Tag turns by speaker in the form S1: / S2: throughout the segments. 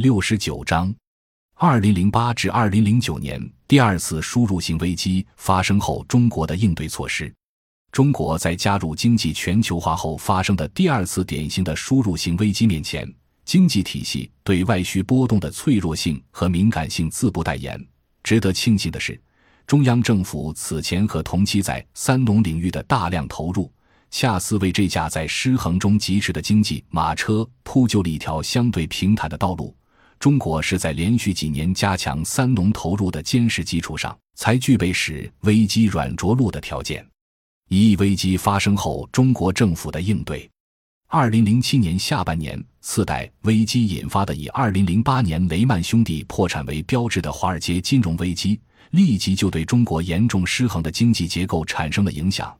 S1: 六十九章，二零零八至二零零九年第二次输入性危机发生后，中国的应对措施。中国在加入经济全球化后发生的第二次典型的输入性危机面前，经济体系对外需波动的脆弱性和敏感性自不待言。值得庆幸的是，中央政府此前和同期在三农领域的大量投入。恰似为这架在失衡中疾驰的经济马车铺就了一条相对平坦的道路。中国是在连续几年加强三农投入的坚实基础上，才具备使危机软着陆的条件。一危机发生后，中国政府的应对。二零零七年下半年，次贷危机引发的以二零零八年雷曼兄弟破产为标志的华尔街金融危机，立即就对中国严重失衡的经济结构产生了影响。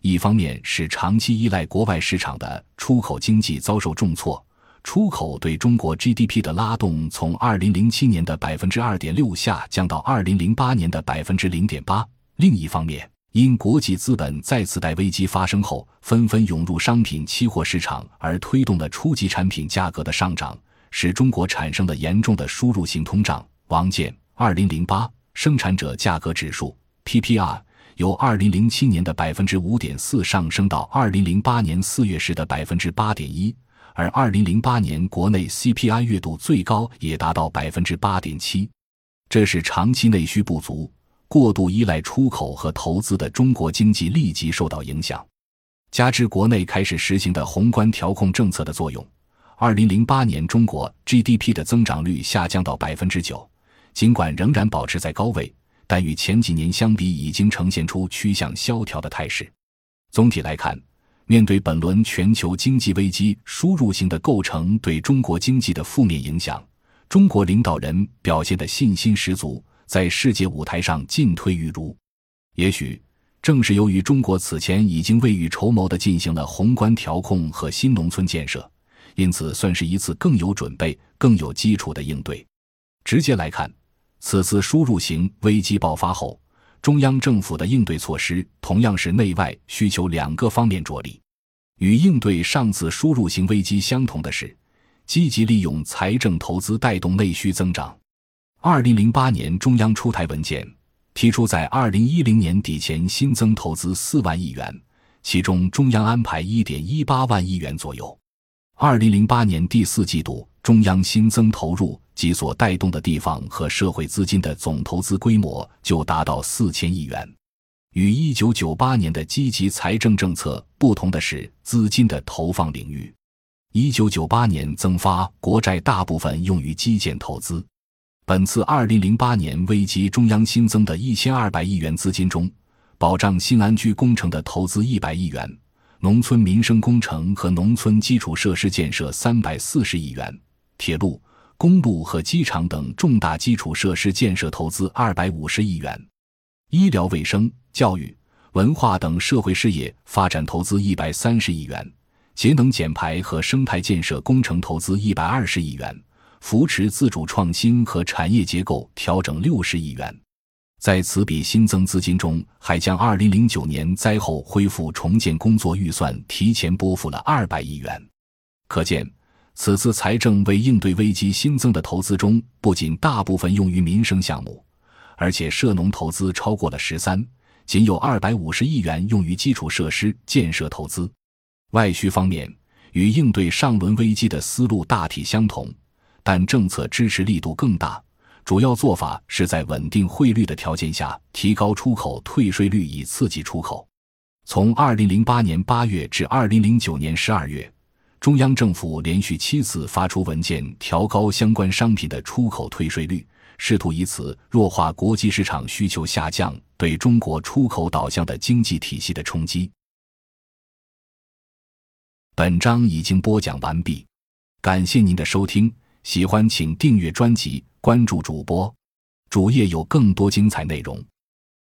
S1: 一方面是长期依赖国外市场的出口经济遭受重挫，出口对中国 GDP 的拉动从二零零七年的百分之二点六下降到二零零八年的百分之零点八；另一方面，因国际资本在次贷危机发生后纷纷涌入商品期货市场，而推动了初级产品价格的上涨，使中国产生了严重的输入性通胀。王健，二零零八生产者价格指数 PPI。由二零零七年的百分之五点四上升到二零零八年四月时的百分之八点一，而二零零八年国内 CPI 月度最高也达到百分之八点七。这是长期内需不足、过度依赖出口和投资的中国经济立即受到影响，加之国内开始实行的宏观调控政策的作用，二零零八年中国 GDP 的增长率下降到百分之九，尽管仍然保持在高位。但与前几年相比，已经呈现出趋向萧条的态势。总体来看，面对本轮全球经济危机输入性的构成对中国经济的负面影响，中国领导人表现的信心十足，在世界舞台上进退自如。也许正是由于中国此前已经未雨绸缪地进行了宏观调控和新农村建设，因此算是一次更有准备、更有基础的应对。直接来看。此次输入型危机爆发后，中央政府的应对措施同样是内外需求两个方面着力。与应对上次输入型危机相同的是，积极利用财政投资带动内需增长。二零零八年中央出台文件，提出在二零一零年底前新增投资四万亿元，其中中央安排一点一八万亿元左右。二零零八年第四季度，中央新增投入。及所带动的地方和社会资金的总投资规模就达到四千亿元。与一九九八年的积极财政政策不同的是，资金的投放领域。一九九八年增发国债大部分用于基建投资。本次二零零八年危机中央新增的一千二百亿元资金中，保障新安居工程的投资一百亿元，农村民生工程和农村基础设施建设三百四十亿元，铁路。公路和机场等重大基础设施建设投资二百五十亿元，医疗卫生、教育、文化等社会事业发展投资一百三十亿元，节能减排和生态建设工程投资一百二十亿元，扶持自主创新和产业结构调整六十亿元。在此笔新增资金中，还将二零零九年灾后恢复重建工作预算提前拨付了二百亿元，可见。此次财政为应对危机新增的投资中，不仅大部分用于民生项目，而且涉农投资超过了十三，仅有二百五十亿元用于基础设施建设投资。外需方面，与应对上轮危机的思路大体相同，但政策支持力度更大。主要做法是在稳定汇率的条件下，提高出口退税率以刺激出口。从二零零八年八月至二零零九年十二月。中央政府连续七次发出文件，调高相关商品的出口退税率，试图以此弱化国际市场需求下降对中国出口导向的经济体系的冲击。本章已经播讲完毕，感谢您的收听，喜欢请订阅专辑，关注主播，主页有更多精彩内容。